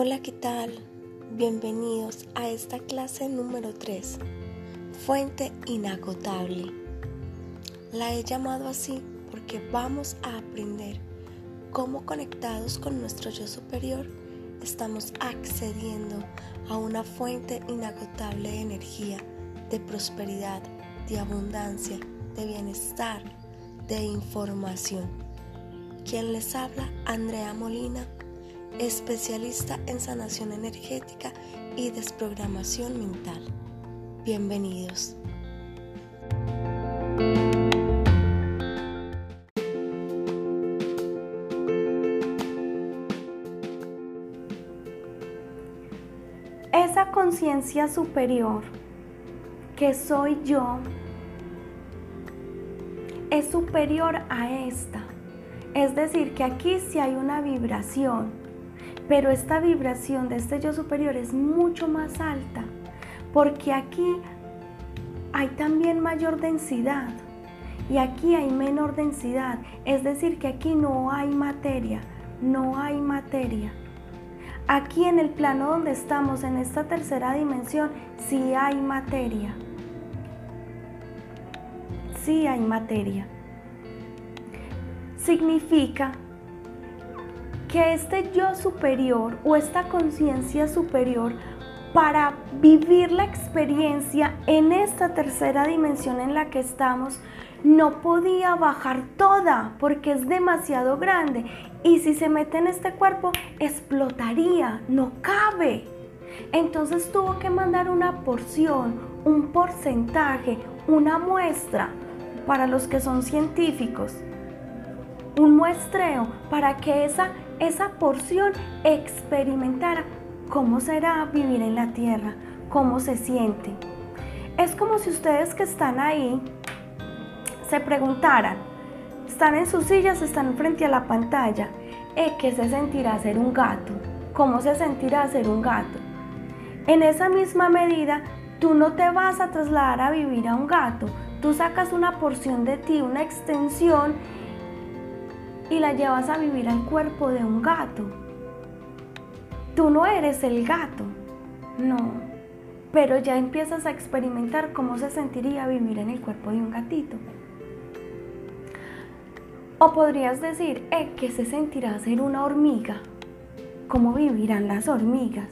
Hola, ¿qué tal? Bienvenidos a esta clase número 3, Fuente Inagotable. La he llamado así porque vamos a aprender cómo conectados con nuestro yo superior estamos accediendo a una fuente inagotable de energía, de prosperidad, de abundancia, de bienestar, de información. Quien les habla, Andrea Molina especialista en sanación energética y desprogramación mental. Bienvenidos. Esa conciencia superior que soy yo es superior a esta. Es decir, que aquí sí hay una vibración pero esta vibración de este yo superior es mucho más alta, porque aquí hay también mayor densidad y aquí hay menor densidad. Es decir, que aquí no hay materia, no hay materia. Aquí en el plano donde estamos, en esta tercera dimensión, sí hay materia. Sí hay materia. Significa que este yo superior o esta conciencia superior para vivir la experiencia en esta tercera dimensión en la que estamos, no podía bajar toda porque es demasiado grande y si se mete en este cuerpo explotaría, no cabe. Entonces tuvo que mandar una porción, un porcentaje, una muestra para los que son científicos, un muestreo para que esa esa porción experimentara cómo será vivir en la tierra, cómo se siente. Es como si ustedes que están ahí se preguntaran, están en sus sillas, están frente a la pantalla, ¿eh, ¿qué se sentirá ser un gato? ¿Cómo se sentirá ser un gato? En esa misma medida, tú no te vas a trasladar a vivir a un gato, tú sacas una porción de ti, una extensión y la llevas a vivir al cuerpo de un gato. Tú no eres el gato, no, pero ya empiezas a experimentar cómo se sentiría vivir en el cuerpo de un gatito. O podrías decir, eh, ¿qué se sentirá ser una hormiga? ¿Cómo vivirán las hormigas?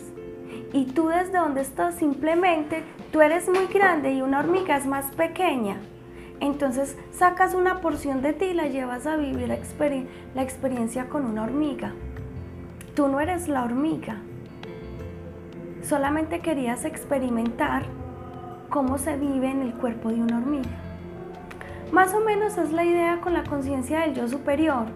Y tú desde donde estás simplemente, tú eres muy grande y una hormiga es más pequeña. Entonces sacas una porción de ti y la llevas a vivir la, experiencia con una hormiga. Tú no eres la hormiga. Solamente querías experimentar cómo se vive en el cuerpo de una hormiga. Más o menos es la idea con la conciencia del yo superior.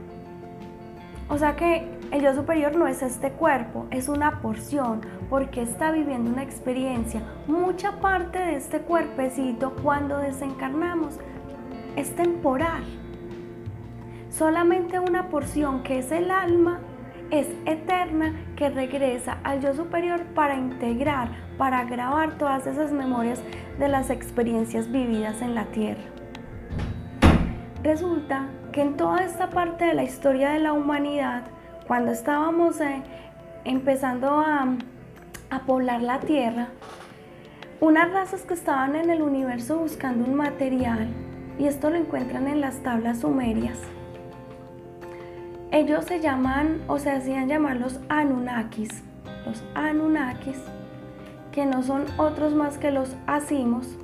O sea que el yo superior no es este cuerpo, es una porción, porque está viviendo una experiencia. Mucha parte de este cuerpecito cuando desencarnamos es temporal. Solamente una porción que es el alma es eterna que regresa al yo superior para integrar, para grabar todas esas memorias de las experiencias vividas en la tierra. Resulta que en toda esta parte de la historia de la humanidad, cuando estábamos eh, empezando a, a poblar la tierra, unas razas que estaban en el universo buscando un material, y esto lo encuentran en las tablas sumerias. Ellos se llaman o se hacían llamar los Anunnakis, los Anunnakis, que no son otros más que los Asimos.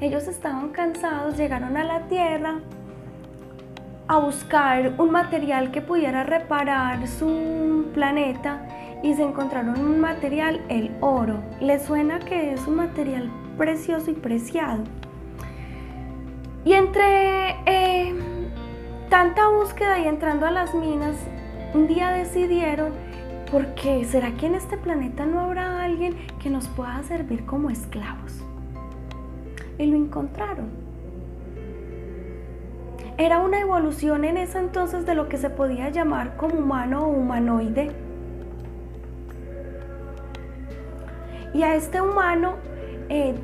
Ellos estaban cansados, llegaron a la Tierra, a buscar un material que pudiera reparar su planeta y se encontraron un material, el oro. ¿Les suena que es un material precioso y preciado? Y entre eh, tanta búsqueda y entrando a las minas, un día decidieron, porque será que en este planeta no habrá alguien que nos pueda servir como esclavos? Y lo encontraron era una evolución en ese entonces de lo que se podía llamar como humano o humanoide. Y a este humano eh,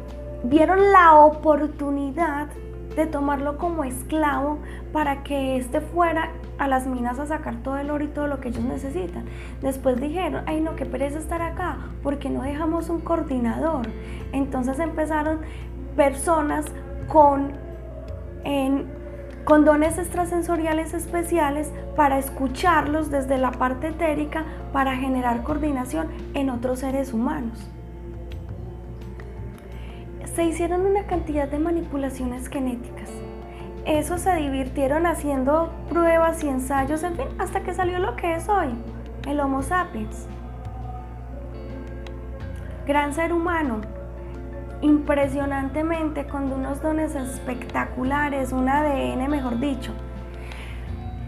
vieron la oportunidad de tomarlo como esclavo para que éste fuera a las minas a sacar todo el oro y todo lo que ellos necesitan. Después dijeron, ay no, qué pereza estar acá, porque no dejamos un coordinador. Entonces empezaron personas con, con dones extrasensoriales especiales para escucharlos desde la parte etérica para generar coordinación en otros seres humanos se hicieron una cantidad de manipulaciones genéticas. Eso se divirtieron haciendo pruebas y ensayos, en fin, hasta que salió lo que es hoy, el Homo sapiens. Gran ser humano, impresionantemente con unos dones espectaculares, un ADN mejor dicho.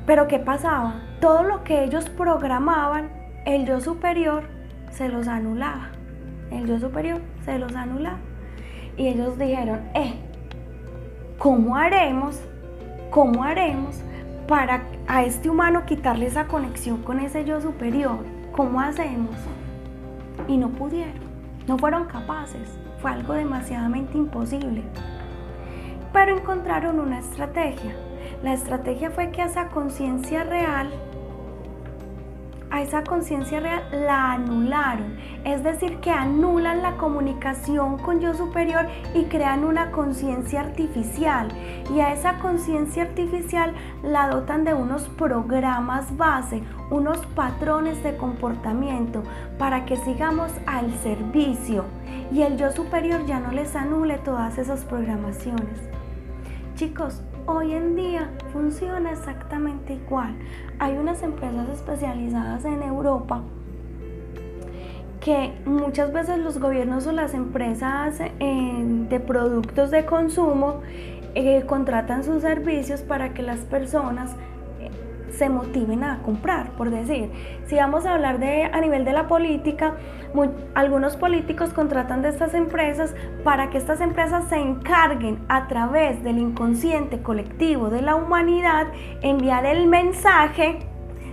Pero ¿qué pasaba? Todo lo que ellos programaban, el yo superior se los anulaba. El yo superior se los anulaba. Y ellos dijeron, eh, ¿cómo haremos? ¿Cómo haremos para a este humano quitarle esa conexión con ese yo superior? ¿Cómo hacemos? Y no pudieron, no fueron capaces, fue algo demasiadamente imposible. Pero encontraron una estrategia. La estrategia fue que esa conciencia real a esa conciencia real la anularon. Es decir, que anulan la comunicación con yo superior y crean una conciencia artificial. Y a esa conciencia artificial la dotan de unos programas base, unos patrones de comportamiento para que sigamos al servicio. Y el yo superior ya no les anule todas esas programaciones. Chicos, hoy en día funciona exactamente igual. Hay unas empresas especializadas en Europa que muchas veces los gobiernos o las empresas eh, de productos de consumo eh, contratan sus servicios para que las personas se motiven a comprar, por decir. Si vamos a hablar de a nivel de la política, algunos políticos contratan de estas empresas para que estas empresas se encarguen a través del inconsciente colectivo de la humanidad enviar el mensaje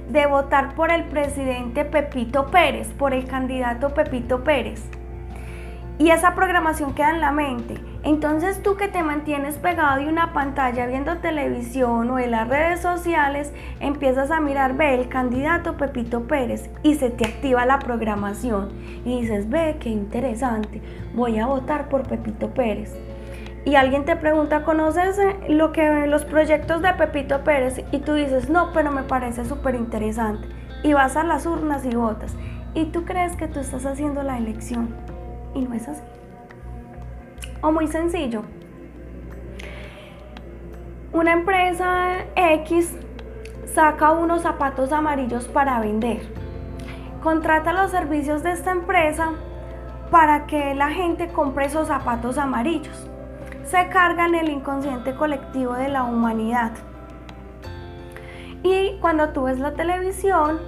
de votar por el presidente Pepito Pérez, por el candidato Pepito Pérez. Y esa programación queda en la mente. Entonces tú que te mantienes pegado de una pantalla viendo televisión o en las redes sociales, empiezas a mirar, ve el candidato Pepito Pérez y se te activa la programación. Y dices, ve, qué interesante, voy a votar por Pepito Pérez. Y alguien te pregunta, ¿conoces eh, lo que, los proyectos de Pepito Pérez? Y tú dices, no, pero me parece súper interesante. Y vas a las urnas y votas. Y tú crees que tú estás haciendo la elección y no es así. O muy sencillo. Una empresa X saca unos zapatos amarillos para vender. Contrata los servicios de esta empresa para que la gente compre esos zapatos amarillos. Se cargan el inconsciente colectivo de la humanidad. Y cuando tú ves la televisión,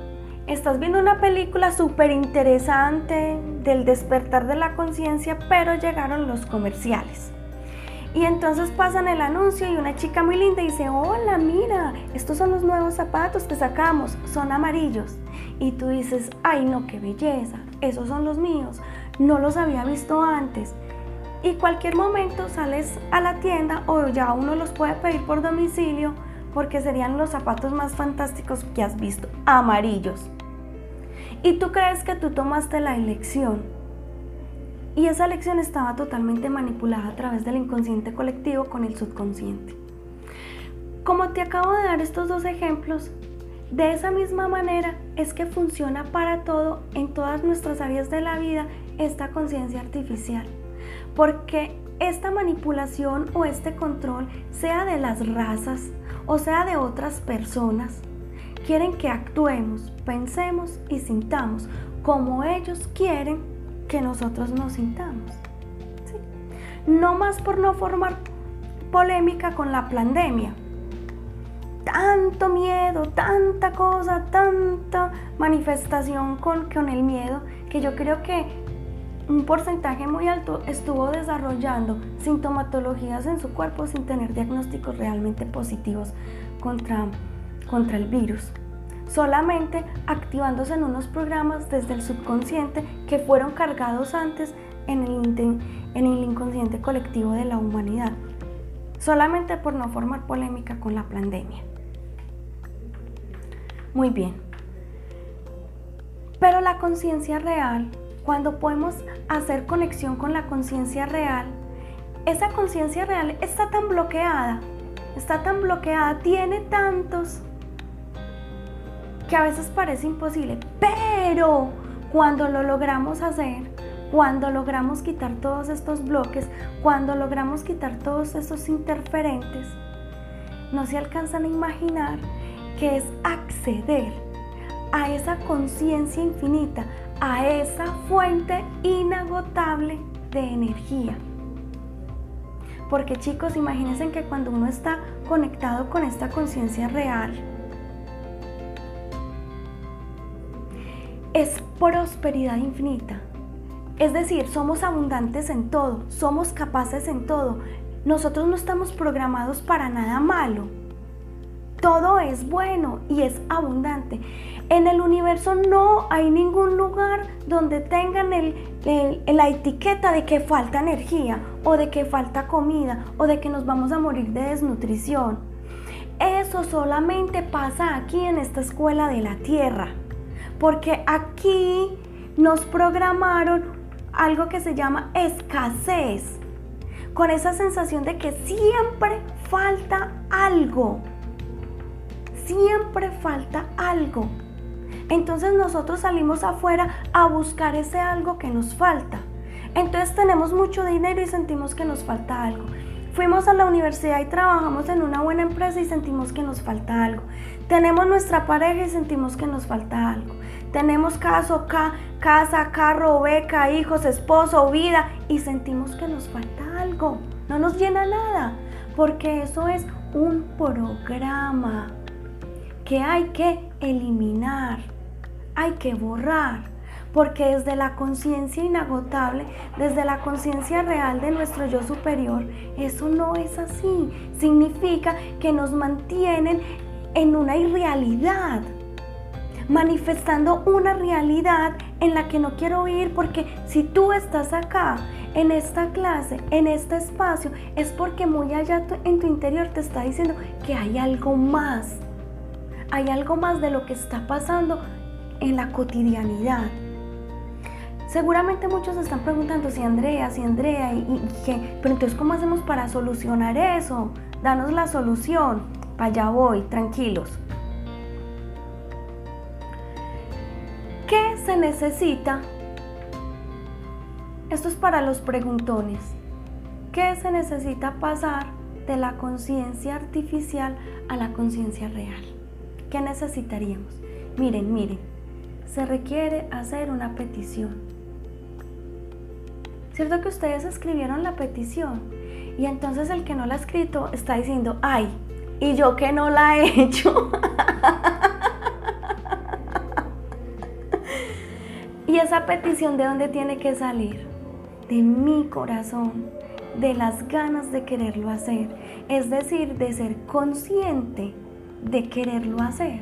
estás viendo una película súper interesante del despertar de la conciencia, pero llegaron los comerciales. Y entonces pasan el anuncio y una chica muy linda dice, hola, mira, estos son los nuevos zapatos que sacamos, son amarillos. Y tú dices, ay no, qué belleza, esos son los míos, no los había visto antes. Y cualquier momento sales a la tienda o ya uno los puede pedir por domicilio porque serían los zapatos más fantásticos que has visto, amarillos. Y tú crees que tú tomaste la elección. Y esa elección estaba totalmente manipulada a través del inconsciente colectivo con el subconsciente. Como te acabo de dar estos dos ejemplos, de esa misma manera es que funciona para todo en todas nuestras áreas de la vida esta conciencia artificial. Porque esta manipulación o este control, sea de las razas o sea de otras personas, quieren que actuemos, pensemos y sintamos como ellos quieren que nosotros nos sintamos. No más por no formar polémica con la pandemia. Tanto miedo, tanta cosa, tanta manifestación con, con el miedo, que yo creo que un porcentaje muy alto estuvo desarrollando sintomatologías en su cuerpo sin tener diagnósticos realmente positivos contra contra el virus, solamente activándose en unos programas desde el subconsciente que fueron cargados antes en el, en el inconsciente colectivo de la humanidad. solamente por no formar polémica con la pandemia. Muy bien. Pero la conciencia real, cuando podemos hacer conexión con la conciencia real, esa conciencia real está tan bloqueada, está tan bloqueada, tiene tantos que a veces parece imposible, pero cuando lo logramos hacer, cuando logramos quitar todos estos bloques, cuando logramos quitar todos esos interferentes, no se alcanzan a imaginar que es acceder a esa conciencia infinita, a esa fuente inagotable de energía. Porque chicos, imagínense que cuando uno está conectado con esta conciencia real, es prosperidad infinita. Es decir, somos abundantes en todo, somos capaces en todo. Nosotros no estamos programados para nada malo. Todo es bueno y es abundante. En el universo no hay ningún lugar donde tengan la etiqueta de que falta energía o de que falta comida o de que nos vamos a morir de desnutrición. Eso solamente pasa aquí en esta escuela de la tierra porque aquí nos programaron algo que se llama escasez, con esa sensación de que siempre falta algo, siempre falta algo. Entonces nosotros salimos afuera a buscar ese algo que nos falta. Entonces tenemos mucho dinero y sentimos que nos falta algo. Fuimos a la universidad y trabajamos en una buena empresa y sentimos que nos falta algo. Tenemos nuestra pareja y sentimos que nos falta algo. Tenemos caso, casa, carro, beca, hijos, esposo, vida y sentimos que nos falta algo. No nos llena nada, porque eso es un programa que hay que eliminar, hay que borrar, porque desde la conciencia inagotable, desde la conciencia real de nuestro yo superior, eso no es así. Significa que nos mantienen en una irrealidad manifestando una realidad en la que no quiero ir porque si tú estás acá, en esta clase, en este espacio, es porque muy allá en tu interior te está diciendo que hay algo más. Hay algo más de lo que está pasando en la cotidianidad. Seguramente muchos están preguntando si Andrea, si Andrea, qué, pero entonces ¿cómo hacemos para solucionar eso? Danos la solución. Para allá voy, tranquilos. ¿Qué se necesita? Esto es para los preguntones. ¿Qué se necesita pasar de la conciencia artificial a la conciencia real? ¿Qué necesitaríamos? Miren, miren, se requiere hacer una petición. ¿Cierto que ustedes escribieron la petición? Y entonces el que no la ha escrito está diciendo, ay, y yo que no la he hecho. ¿Y esa petición de dónde tiene que salir? De mi corazón, de las ganas de quererlo hacer, es decir, de ser consciente de quererlo hacer.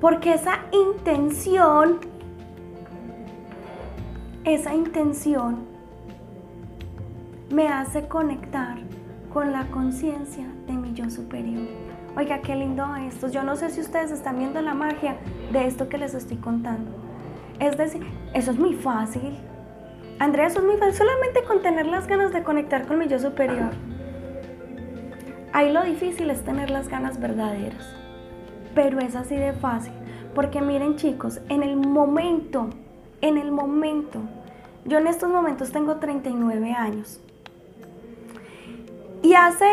Porque esa intención, esa intención me hace conectar con la conciencia de mi yo superior. Oiga, qué lindo esto. Yo no sé si ustedes están viendo la magia de esto que les estoy contando. Es decir, eso es muy fácil. Andrea, eso es muy fácil. Solamente con tener las ganas de conectar con mi yo superior. Ahí lo difícil es tener las ganas verdaderas. Pero es así de fácil. Porque miren chicos, en el momento, en el momento, yo en estos momentos tengo 39 años. Y hace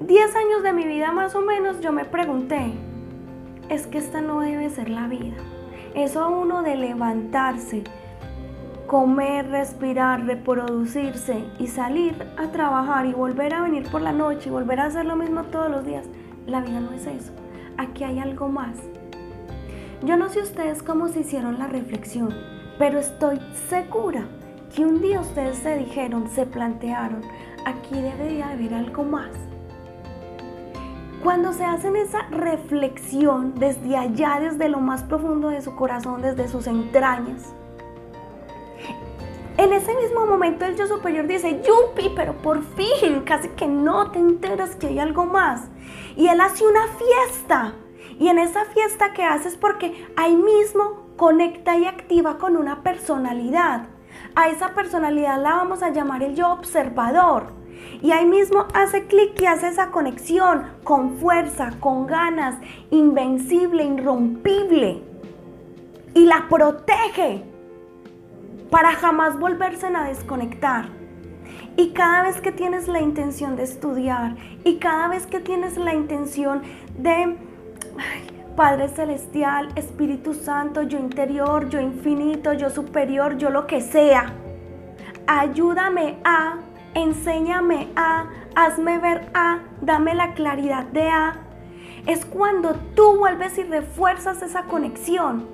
10 años de mi vida más o menos yo me pregunté, es que esta no debe ser la vida. Eso uno de levantarse, comer, respirar, reproducirse y salir a trabajar y volver a venir por la noche y volver a hacer lo mismo todos los días. La vida no es eso. Aquí hay algo más. Yo no sé ustedes cómo se hicieron la reflexión, pero estoy segura que un día ustedes se dijeron, se plantearon, aquí debería haber algo más. Cuando se hacen esa reflexión desde allá, desde lo más profundo de su corazón, desde sus entrañas, en ese mismo momento el yo superior dice, yupi, pero por fin, casi que no te enteras que hay algo más. Y él hace una fiesta. Y en esa fiesta que hace es porque ahí mismo conecta y activa con una personalidad. A esa personalidad la vamos a llamar el yo observador. Y ahí mismo hace clic y hace esa conexión con fuerza, con ganas, invencible, irrompible. Y la protege para jamás volverse a desconectar. Y cada vez que tienes la intención de estudiar y cada vez que tienes la intención de Padre Celestial, Espíritu Santo, yo interior, yo infinito, yo superior, yo lo que sea, ayúdame a enséñame a, hazme ver a, dame la claridad de a. Es cuando tú vuelves y refuerzas esa conexión.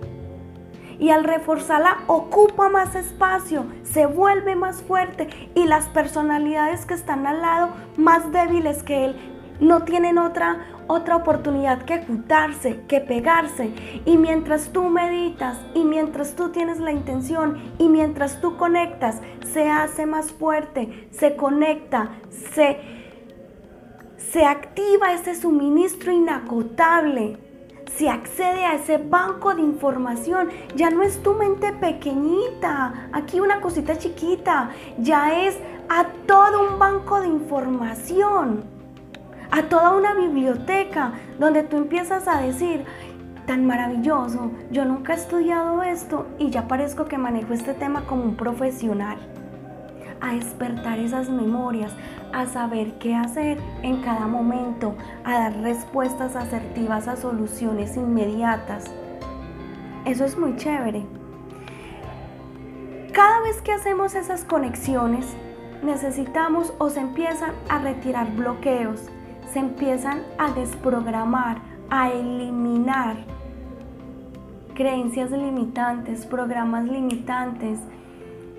Y al reforzarla ocupa más espacio, se vuelve más fuerte y las personalidades que están al lado más débiles que él no tienen otra otra oportunidad que ocultarse, que pegarse. Y mientras tú meditas y mientras tú tienes la intención y mientras tú conectas, se hace más fuerte, se conecta, se, se activa ese suministro inagotable. Se accede a ese banco de información. Ya no es tu mente pequeñita, aquí una cosita chiquita. Ya es a todo un banco de información a toda una biblioteca donde tú empiezas a decir, tan maravilloso, yo nunca he estudiado esto y ya parezco que manejo este tema como un profesional. A despertar esas memorias, a saber qué hacer en cada momento, a dar respuestas asertivas a soluciones inmediatas. Eso es muy chévere. Cada vez que hacemos esas conexiones, necesitamos o se empiezan a retirar bloqueos, se empiezan a desprogramar, a eliminar creencias limitantes, programas limitantes.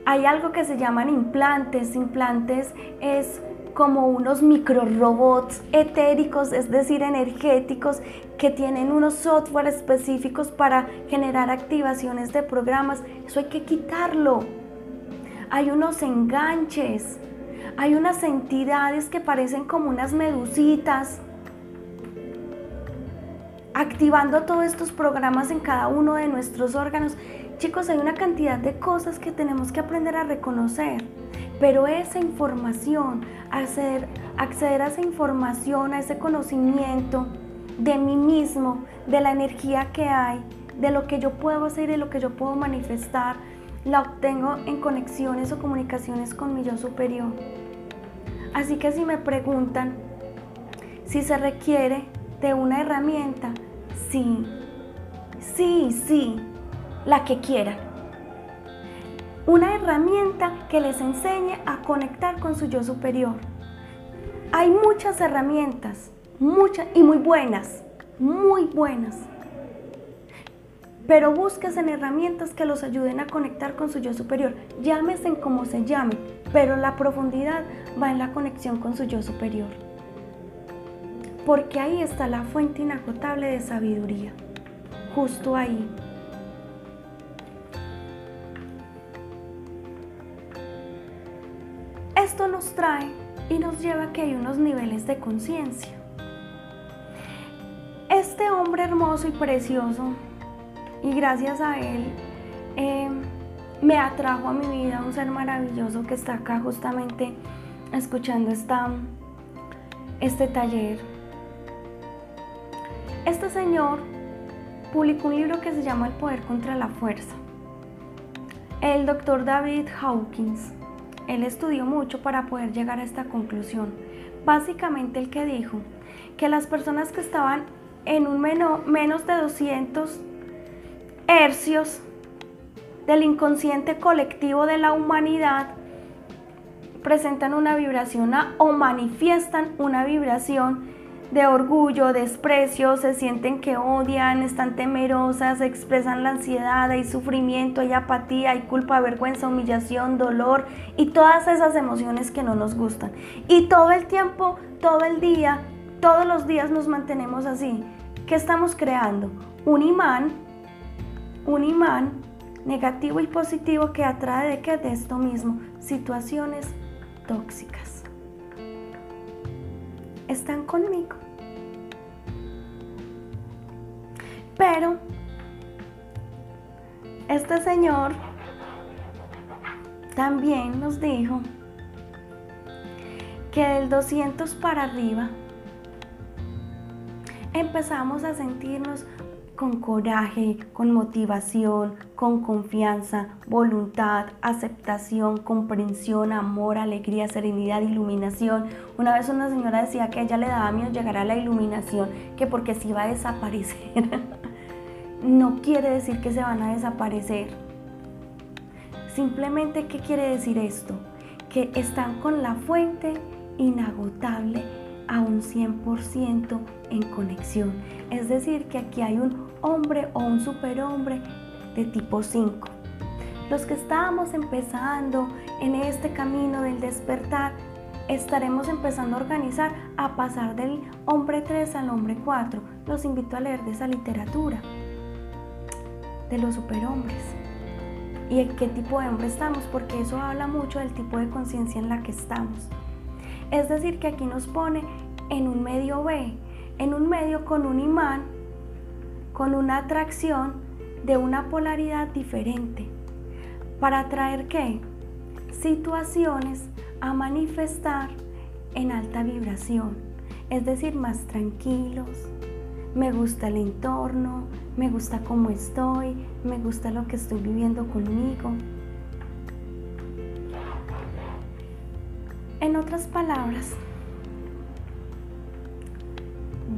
Hay algo que se llaman implantes. Implantes es como unos microrobots etéricos, es decir, energéticos, que tienen unos software específicos para generar activaciones de programas. Eso hay que quitarlo. Hay unos enganches hay unas entidades que parecen como unas medusitas activando todos estos programas en cada uno de nuestros órganos. Chicos, hay una cantidad de cosas que tenemos que aprender a reconocer, pero esa información, acceder, acceder a esa información, a ese conocimiento de mí mismo, de la energía que hay, de lo que yo puedo hacer y lo que yo puedo manifestar, la obtengo en conexiones o comunicaciones con mi yo superior. Así que si me preguntan si se requiere de una herramienta, sí, sí, sí, la que quieran. Una herramienta que les enseñe a conectar con su yo superior. Hay muchas herramientas, muchas y muy buenas, muy buenas. Pero en herramientas que los ayuden a conectar con su yo superior. Llámese como se llame, pero la profundidad va en la conexión con su yo superior. Porque ahí está la fuente inagotable de sabiduría. Justo ahí. Esto nos trae y nos lleva a que hay unos niveles de conciencia. Este hombre hermoso y precioso, y gracias a él, eh, me atrajo a mi vida un ser maravilloso que está acá justamente escuchando esta, este taller. Este señor publicó un libro que se llama El poder contra la fuerza. El doctor David Hawkins, él estudió mucho para poder llegar a esta conclusión. Básicamente el que dijo que las personas que estaban en un menos de 200 hercios del inconsciente colectivo de la humanidad presentan una vibración o manifiestan una vibración de orgullo, desprecio, se sienten que odian, están temerosas, expresan la ansiedad, hay sufrimiento, hay apatía, hay culpa, vergüenza, humillación, dolor y todas esas emociones que no nos gustan. Y todo el tiempo, todo el día, todos los días nos mantenemos así. ¿Qué estamos creando? Un imán, un imán negativo y positivo que atrae de qué? De esto mismo, situaciones tóxicas. ¿Están conmigo? Pero este señor también nos dijo que del 200 para arriba empezamos a sentirnos con coraje, con motivación, con confianza, voluntad, aceptación, comprensión, amor, alegría, serenidad, iluminación. Una vez una señora decía que a ella le daba miedo llegar a la iluminación, que porque se iba a desaparecer. no quiere decir que se van a desaparecer. Simplemente, ¿qué quiere decir esto? Que están con la fuente inagotable a un 100% en conexión. Es decir, que aquí hay un hombre o un superhombre de tipo 5. Los que estábamos empezando en este camino del despertar, estaremos empezando a organizar a pasar del hombre 3 al hombre 4. Los invito a leer de esa literatura de los superhombres y en qué tipo de hombre estamos, porque eso habla mucho del tipo de conciencia en la que estamos. Es decir, que aquí nos pone en un medio B, en un medio con un imán, con una atracción de una polaridad diferente. ¿Para atraer qué? Situaciones a manifestar en alta vibración, es decir, más tranquilos, me gusta el entorno, me gusta cómo estoy, me gusta lo que estoy viviendo conmigo. En otras palabras,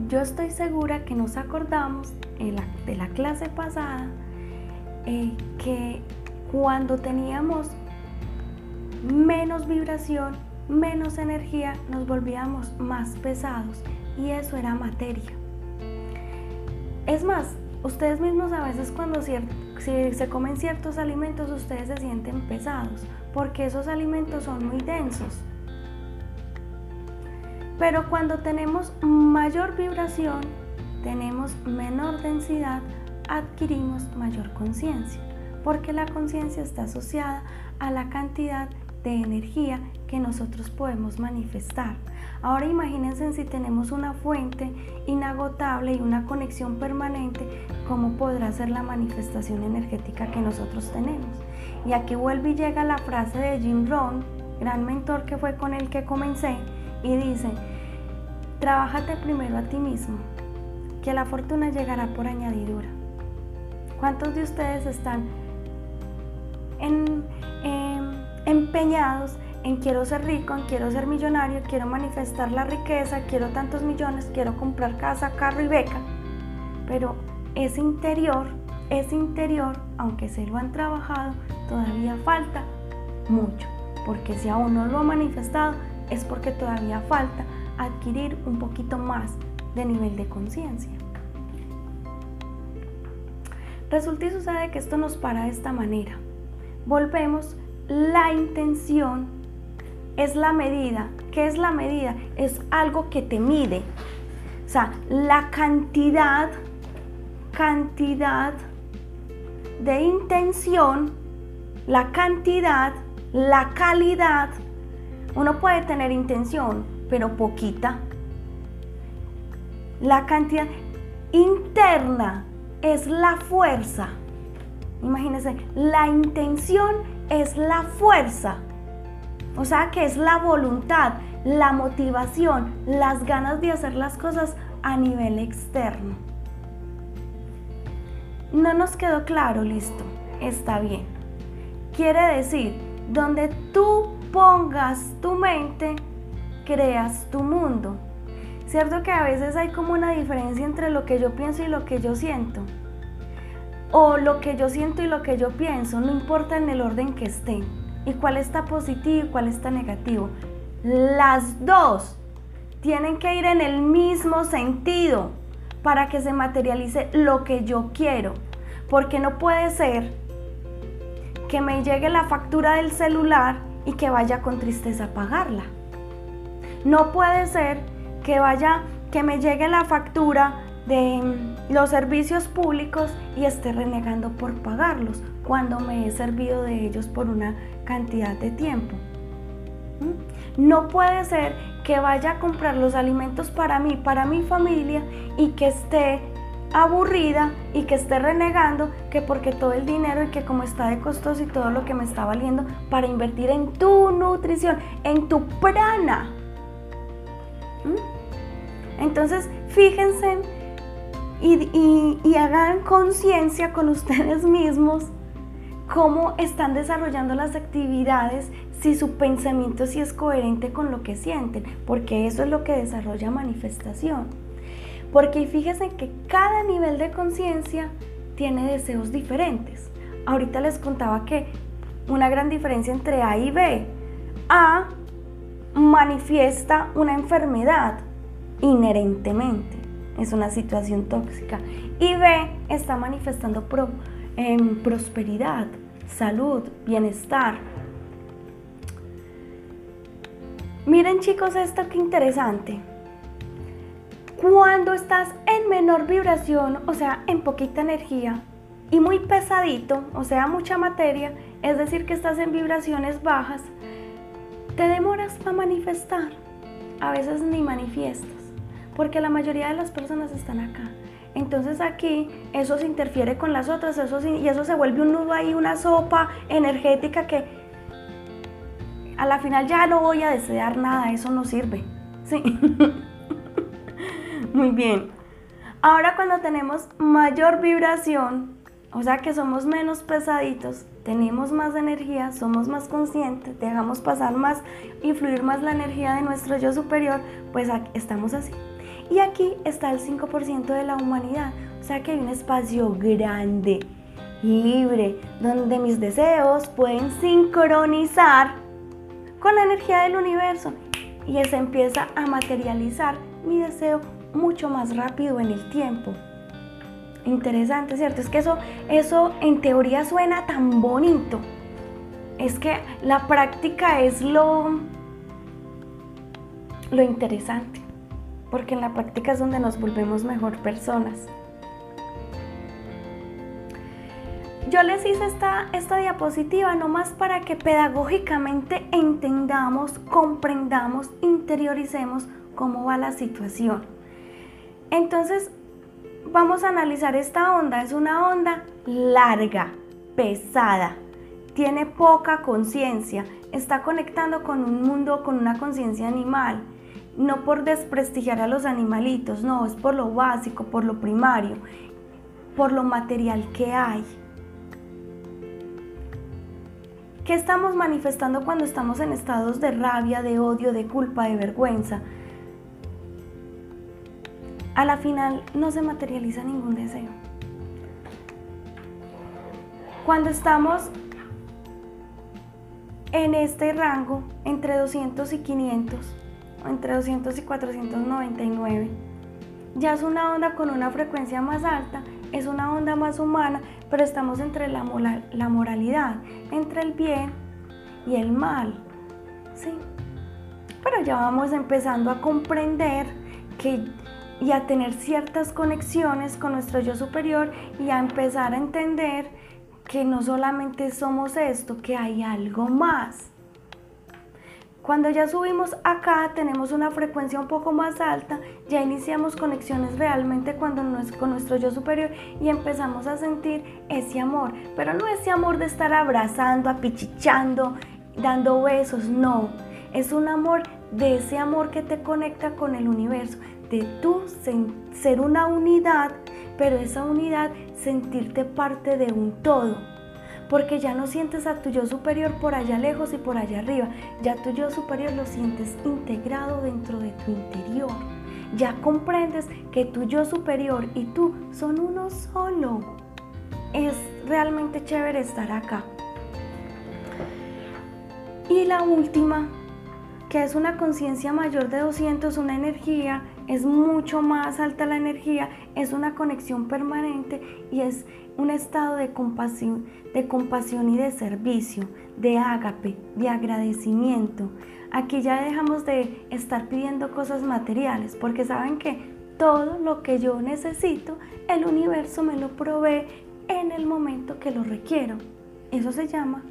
yo estoy segura que nos acordamos de la clase pasada eh, que cuando teníamos menos vibración, menos energía, nos volvíamos más pesados y eso era materia. Es más, ustedes mismos a veces cuando si se comen ciertos alimentos ustedes se sienten pesados porque esos alimentos son muy densos. Pero cuando tenemos mayor vibración, tenemos menor densidad, adquirimos mayor conciencia, porque la conciencia está asociada a la cantidad de energía que nosotros podemos manifestar. Ahora imagínense si tenemos una fuente inagotable y una conexión permanente, ¿cómo podrá ser la manifestación energética que nosotros tenemos? Y aquí vuelve y llega la frase de Jim Rohn, gran mentor que fue con el que comencé, y dice, trabájate primero a ti mismo, que la fortuna llegará por añadidura. ¿Cuántos de ustedes están em, empeñados en quiero ser rico, en quiero ser millonario, quiero manifestar la riqueza, quiero tantos millones, quiero comprar casa, carro y beca. Pero ese interior, ese interior, aunque se lo han trabajado, todavía falta mucho. Porque si aún no lo ha manifestado, es porque todavía falta adquirir un poquito más de nivel de conciencia. Resulta y sucede que esto nos para de esta manera. Volvemos la intención es la medida. ¿Qué es la medida? Es algo que te mide. O sea, la cantidad, cantidad de intención, la cantidad, la calidad. Uno puede tener intención, pero poquita. La cantidad interna es la fuerza. Imagínense, la intención es la fuerza. O sea que es la voluntad, la motivación, las ganas de hacer las cosas a nivel externo. No nos quedó claro, listo, está bien. Quiere decir, donde tú pongas tu mente, creas tu mundo. Cierto que a veces hay como una diferencia entre lo que yo pienso y lo que yo siento. O lo que yo siento y lo que yo pienso, no importa en el orden que estén y cuál está positivo y cuál está negativo. Las dos tienen que ir en el mismo sentido para que se materialice lo que yo quiero. Porque no puede ser que me llegue la factura del celular y que vaya con tristeza a pagarla. No puede ser que vaya que me llegue la factura de los servicios públicos y esté renegando por pagarlos cuando me he servido de ellos por una cantidad de tiempo. ¿Mm? No puede ser que vaya a comprar los alimentos para mí, para mi familia y que esté aburrida y que esté renegando que porque todo el dinero y que como está de costoso y todo lo que me está valiendo para invertir en tu nutrición, en tu prana. ¿Mm? Entonces, fíjense y, hagan conciencia con ustedes mismos cómo están desarrollando las actividades si su pensamiento es coherente con lo que sienten, porque eso es lo que desarrolla manifestación. Porque fíjense que cada nivel de conciencia tiene deseos diferentes. Ahorita les contaba que una gran diferencia entre A y B. A manifiesta una enfermedad inherentemente, es una situación tóxica. Y B está manifestando em, prosperidad, salud, bienestar. Miren chicos esto que interesante. Cuando estás en menor vibración, o sea, en poquita energía y muy pesadito, o sea, mucha materia, es decir, que estás en vibraciones bajas, te demoras para manifestar. A veces ni manifiestas, porque la mayoría de las personas están acá. Entonces aquí eso se interfiere con las otras eso, y eso se vuelve un nudo ahí, una sopa energética que a la final ya no voy a desear nada, eso no sirve. Sí. Muy bien. Ahora cuando tenemos mayor vibración, o sea que somos menos pesaditos, tenemos más energía, somos más conscientes, dejamos pasar más y fluir más la energía de nuestro yo superior, pues estamos así. Y aquí está el 5% de la humanidad, o sea que hay un espacio grande, libre, donde mis deseos pueden sincronizar con la energía del universo y se empieza a materializar mi deseo mucho más rápido en el tiempo. Interesante, ¿cierto? Es que eso, eso en teoría suena tan bonito. Es que la práctica es lo, lo interesante, porque en la práctica es donde nos volvemos mejor personas. Yo les hice esta, esta diapositiva nomás para que pedagógicamente entendamos, comprendamos, interioricemos cómo va la situación. Entonces, vamos a analizar esta onda. Es una onda larga, pesada, tiene poca conciencia, está conectando con un mundo con una conciencia animal. No por desprestigiar a los animalitos, no, es por lo básico, por lo primario, por lo material que hay. ¿Qué estamos manifestando cuando estamos en estados de rabia, de odio, de culpa, de vergüenza? A la final no se materializa ningún deseo. Cuando estamos en este rango entre 200 y 500, o entre 200 y 499, ya es una onda con una frecuencia más alta, es una onda más humana, pero estamos entre la, la moralidad, entre el bien y el mal. ¿sí? Pero ya vamos empezando a comprender que y a tener ciertas conexiones con nuestro yo superior y a empezar a entender que no solamente somos esto, que hay algo más. Cuando ya subimos acá, tenemos una frecuencia un poco más alta, ya iniciamos conexiones realmente cuando no con nuestro yo superior y empezamos a sentir ese amor, pero no ese amor de estar abrazando, apichichando, dando besos, no, es un amor de ese amor que te conecta con el universo, de tú ser una unidad, pero esa unidad sentirte parte de un todo. Porque ya no sientes a tu yo superior por allá lejos y por allá arriba, ya tu yo superior lo sientes integrado dentro de tu interior. Ya comprendes que tu yo superior y tú son uno solo. Es realmente chévere estar acá. Y la última, que es una conciencia mayor de 200, una energía es mucho más alta la energía, es una conexión permanente y es un estado de compasión, de compasión y de servicio, de ágape, de agradecimiento. Aquí ya dejamos de estar pidiendo cosas materiales, porque saben que todo lo que yo necesito, el universo me lo provee en el momento que lo requiero. Eso se llama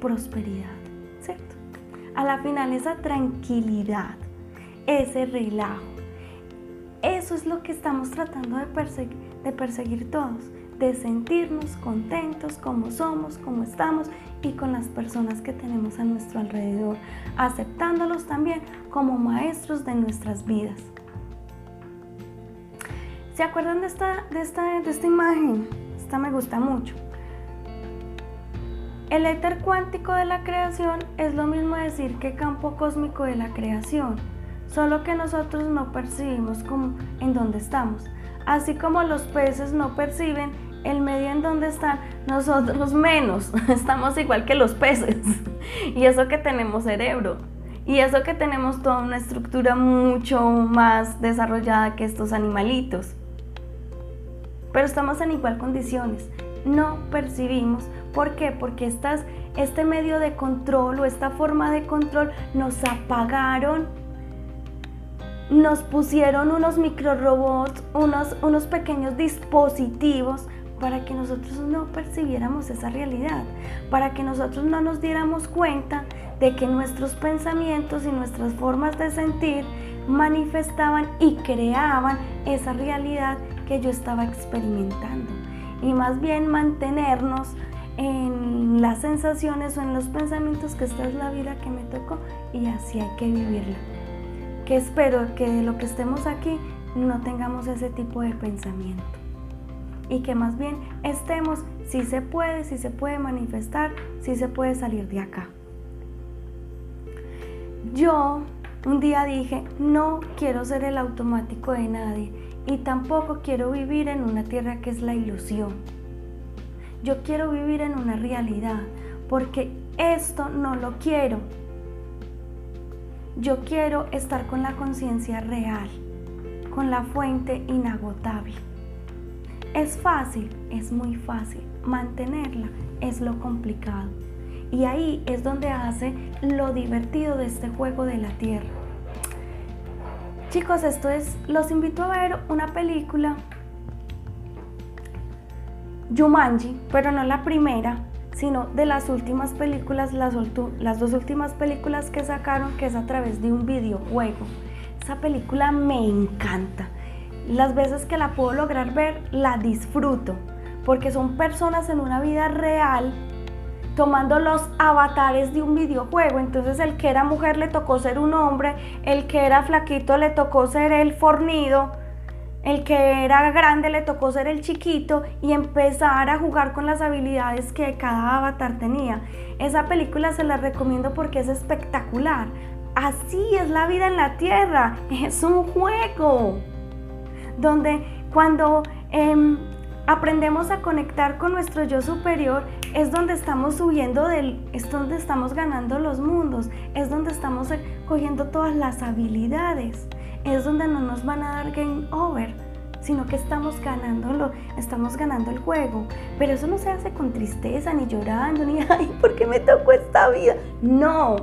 prosperidad, ¿cierto? A la final esa tranquilidad, ese relajo, eso es lo que estamos tratando de perseguir, de perseguir todos, de sentirnos contentos como somos, como estamos y con las personas que tenemos a nuestro alrededor, aceptándolos también como maestros de nuestras vidas. ¿Se acuerdan de esta, de esta, imagen? Esta me gusta mucho. El éter cuántico de la creación es lo mismo decir que campo cósmico de la creación, solo que nosotros no percibimos como en dónde estamos. Así como los peces no perciben el medio en donde están, nosotros menos, estamos igual que los peces. Y eso que tenemos cerebro. Y eso que tenemos toda una estructura mucho más desarrollada que estos animalitos pero estamos en igual condiciones. No percibimos. ¿Por qué? Porque estas, este medio de control o esta forma de control nos apagaron, nos pusieron unos microrobots, unos, unos pequeños dispositivos para que nosotros no percibiéramos esa realidad, para que nosotros no nos diéramos cuenta de que nuestros pensamientos y nuestras formas de sentir manifestaban y creaban esa realidad que yo estaba experimentando y más bien mantenernos en las sensaciones o en los pensamientos que esta es la vida que me tocó y así hay que vivirla. Que espero que de lo que estemos aquí no tengamos ese tipo de pensamiento y que más bien estemos si se puede, si se puede manifestar, si se puede salir de acá. Yo un día dije, no quiero ser el automático de nadie y tampoco quiero vivir en una tierra que es la ilusión. Yo quiero vivir en una realidad porque esto no lo quiero. Yo quiero estar con la conciencia real, con la fuente inagotable. Es fácil, es muy fácil. Mantenerla es lo complicado. Y ahí es donde hace lo divertido de este juego de la tierra. Chicos, esto es, los invito a ver una película, Jumanji, pero no la primera, sino de las últimas películas, las, las dos últimas películas que sacaron, que es a través de un videojuego. Esa película me encanta. Las veces que la puedo lograr ver, la disfruto, porque son personas en una vida real tomando los avatares de un videojuego. Entonces el que era mujer le tocó ser un hombre, el que era flaquito le tocó ser el fornido, el que era grande le tocó ser el chiquito y empezar a jugar con las habilidades que cada avatar tenía. Esa película se la recomiendo porque es espectacular. Así es la vida en la Tierra, es un juego donde cuando... Em, aprendemos a conectar con nuestro yo superior, es donde estamos subiendo del, es donde estamos ganando los mundos, es donde estamos cogiendo todas las habilidades, es donde no nos van a dar game over, sino que estamos ganándolo, estamos ganando el juego. Pero eso no se hace con tristeza, ni llorando, ni ay, ¿por qué me tocó esta vida? No,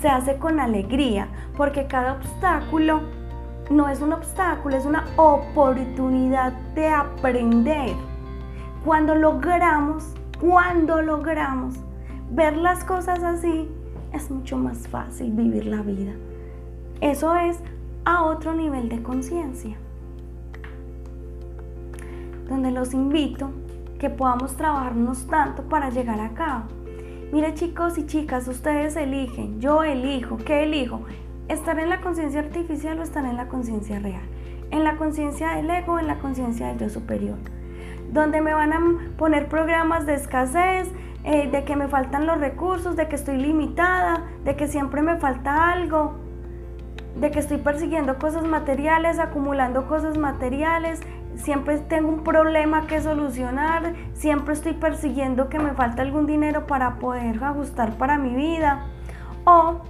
se hace con alegría, porque cada obstáculo no es un obstáculo, es una oportunidad de aprender. Cuando logramos, cuando logramos ver las cosas así, es mucho más fácil vivir la vida. Eso es a otro nivel de conciencia. Donde los invito que podamos trabajarnos tanto para llegar acá. Mire chicos y chicas, ustedes eligen, yo elijo, ¿qué elijo? estar en la conciencia artificial o estar en la conciencia real, en la conciencia del ego en la conciencia del yo superior, donde me van a poner programas de escasez, eh, de que me faltan los recursos, de que estoy limitada, de que siempre me falta algo, de que estoy persiguiendo cosas materiales, acumulando cosas materiales, siempre tengo un problema que solucionar, siempre estoy persiguiendo que me falta algún dinero para poder ajustar para mi vida. O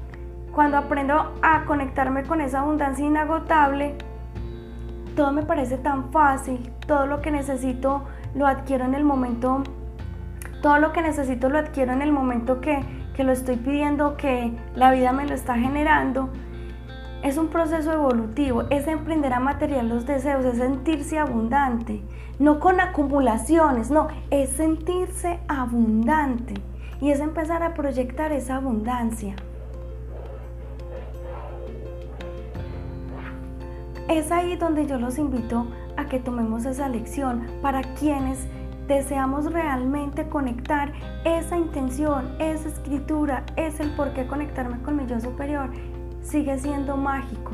cuando aprendo a conectarme con esa abundancia inagotable, todo me parece tan fácil, todo lo que necesito lo adquiero en el momento, todo lo que necesito lo adquiero en el momento que, que lo estoy pidiendo, que la vida me lo está generando. Es un proceso evolutivo, es emprender a material los deseos, es sentirse abundante, no con acumulaciones, no, es sentirse abundante. Y es empezar a proyectar esa abundancia. Es ahí donde yo los invito a que tomemos esa lección para quienes deseamos realmente conectar esa intención, esa escritura, es el por qué conectarme con mi yo superior, sigue siendo mágico.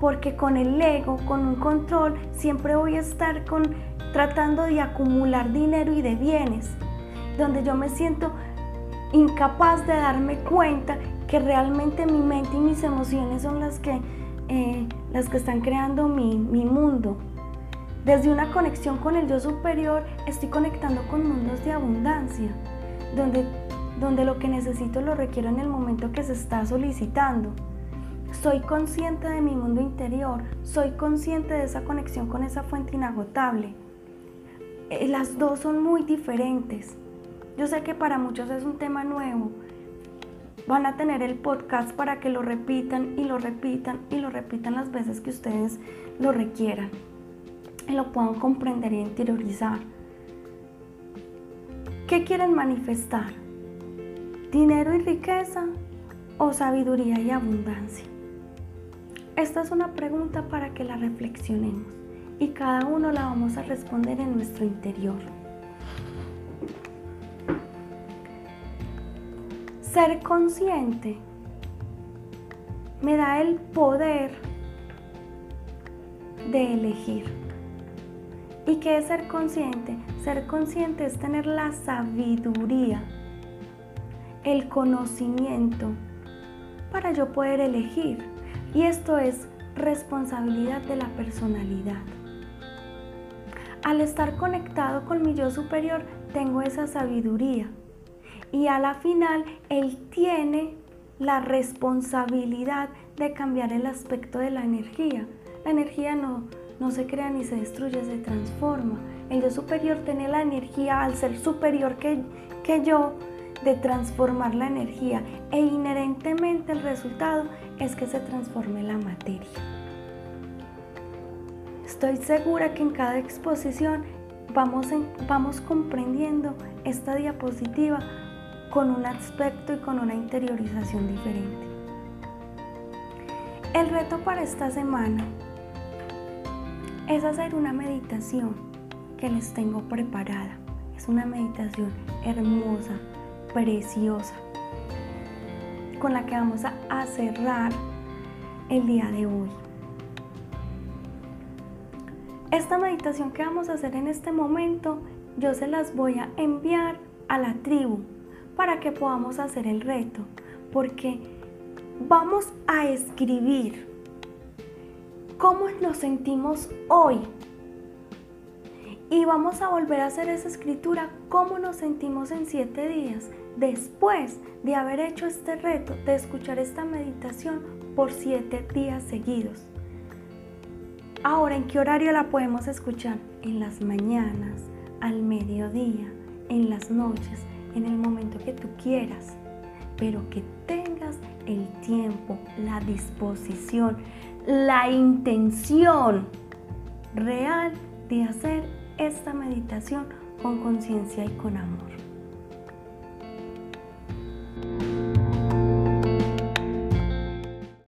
Porque con el ego, con un control, siempre voy a estar con, tratando de acumular dinero y de bienes, donde yo me siento incapaz de darme cuenta que realmente mi mente y mis emociones son las que, eh, las que están creando mi, mi mundo. Desde una conexión con el yo superior estoy conectando con mundos de abundancia, donde, donde lo que necesito lo requiero en el momento que se está solicitando. Soy consciente de mi mundo interior, soy consciente de esa conexión con esa fuente inagotable. Eh, las dos son muy diferentes. Yo sé que para muchos es un tema nuevo. Van a tener el podcast para que lo repitan y lo repitan y lo repitan las veces que ustedes lo requieran y lo puedan comprender y interiorizar. ¿Qué quieren manifestar? ¿Dinero y riqueza o sabiduría y abundancia? Esta es una pregunta para que la reflexionemos y cada uno la vamos a responder en nuestro interior. Ser consciente me da el poder de elegir. ¿Y qué es ser consciente? Ser consciente es tener la sabiduría, el conocimiento para yo poder elegir. Y esto es responsabilidad de la personalidad. Al estar conectado con mi yo superior, tengo esa sabiduría. Y a la final, él tiene la responsabilidad de cambiar el aspecto de la energía. La energía no, no se crea ni se destruye, se transforma. El yo superior tiene la energía, al ser superior que, que yo, de transformar la energía e inherentemente el resultado es que se transforme la materia. Estoy segura que en cada exposición vamos, vamos comprendiendo esta diapositiva con un aspecto y con una interiorización diferente. El reto para esta semana es hacer una meditación que les tengo preparada. Es una meditación hermosa, preciosa, con la que vamos a, cerrar el día de hoy. Esta meditación que vamos a hacer en este momento, yo se las voy a enviar a la tribu para que podamos hacer el reto, porque vamos a escribir cómo nos sentimos hoy. Y vamos a volver a hacer esa escritura, cómo nos sentimos en siete días, después de haber hecho este reto, de escuchar esta meditación por siete días seguidos. Ahora, ¿en qué horario la podemos escuchar? En las mañanas, al mediodía, en las noches, en el momento que tú quieras, pero que tengas el tiempo, la disposición, la intención real de hacer esta meditación con conciencia y con amor.